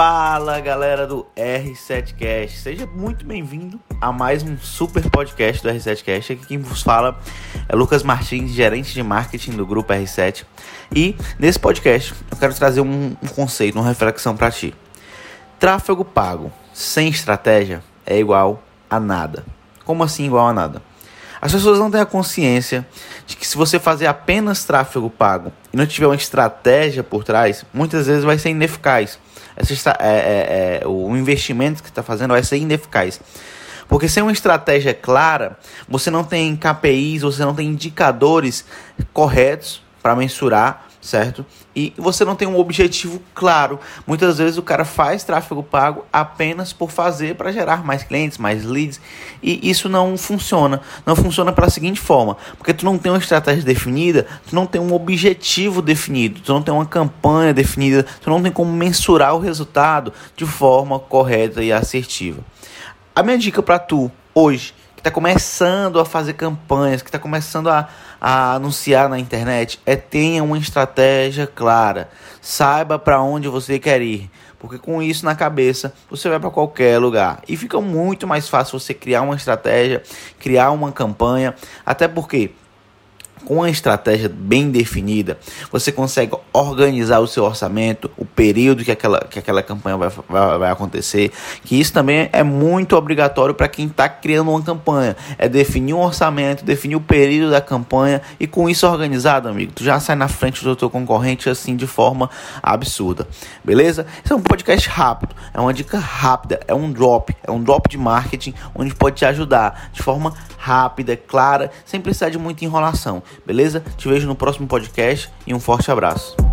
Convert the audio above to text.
Fala galera do R7Cast, seja muito bem-vindo a mais um super podcast do R7Cast. Aqui quem vos fala é Lucas Martins, gerente de marketing do grupo R7. E nesse podcast eu quero trazer um, um conceito, uma reflexão para ti. Tráfego pago sem estratégia é igual a nada. Como assim igual a nada? As pessoas não têm a consciência de que se você fazer apenas tráfego pago e não tiver uma estratégia por trás, muitas vezes vai ser ineficaz. Essa, é, é, é, o investimento que está fazendo vai ser ineficaz. Porque sem uma estratégia clara, você não tem KPIs, você não tem indicadores corretos para mensurar certo? E você não tem um objetivo claro. Muitas vezes o cara faz tráfego pago apenas por fazer para gerar mais clientes, mais leads, e isso não funciona. Não funciona pela seguinte forma, porque tu não tem uma estratégia definida, tu não tem um objetivo definido, tu não tem uma campanha definida, tu não tem como mensurar o resultado de forma correta e assertiva. A minha dica para tu hoje que está começando a fazer campanhas, que está começando a, a anunciar na internet, é tenha uma estratégia clara. Saiba para onde você quer ir. Porque com isso na cabeça, você vai para qualquer lugar. E fica muito mais fácil você criar uma estratégia, criar uma campanha. Até porque com uma estratégia bem definida, você consegue organizar o seu orçamento, o período que aquela, que aquela campanha vai, vai, vai acontecer. Que isso também é muito obrigatório para quem está criando uma campanha. É definir um orçamento, definir o período da campanha e com isso organizado, amigo, tu já sai na frente do teu concorrente assim de forma absurda. Beleza? Esse é um podcast rápido, é uma dica rápida, é um drop, é um drop de marketing onde pode te ajudar de forma rápida, clara, sem precisar de muita enrolação beleza? Te vejo no próximo podcast e um forte abraço.